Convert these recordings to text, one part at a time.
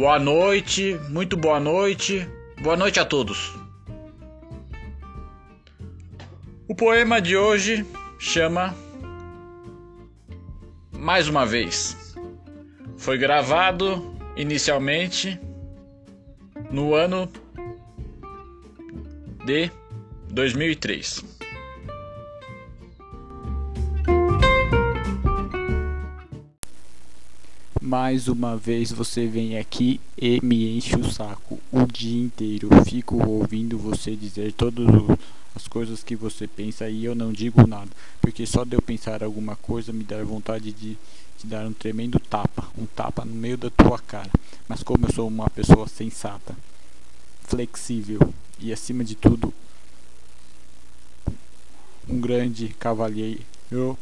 Boa noite, muito boa noite, boa noite a todos. O poema de hoje chama Mais uma vez. Foi gravado inicialmente no ano de 2003. Mais uma vez você vem aqui e me enche o saco o dia inteiro. Fico ouvindo você dizer todas as coisas que você pensa e eu não digo nada, porque só de eu pensar alguma coisa me dá vontade de te dar um tremendo tapa, um tapa no meio da tua cara. Mas como eu sou uma pessoa sensata, flexível e acima de tudo um grande cavalheiro, eu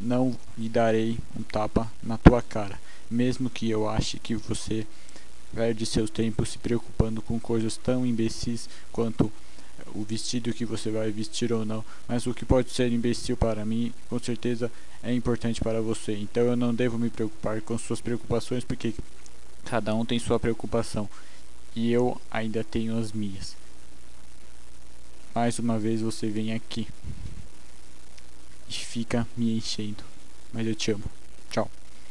não lhe darei um tapa na tua cara mesmo que eu ache que você perde seu tempo se preocupando com coisas tão imbecis quanto o vestido que você vai vestir ou não, mas o que pode ser imbecil para mim, com certeza é importante para você. Então eu não devo me preocupar com suas preocupações porque cada um tem sua preocupação e eu ainda tenho as minhas. Mais uma vez você vem aqui e fica me enchendo, mas eu te amo.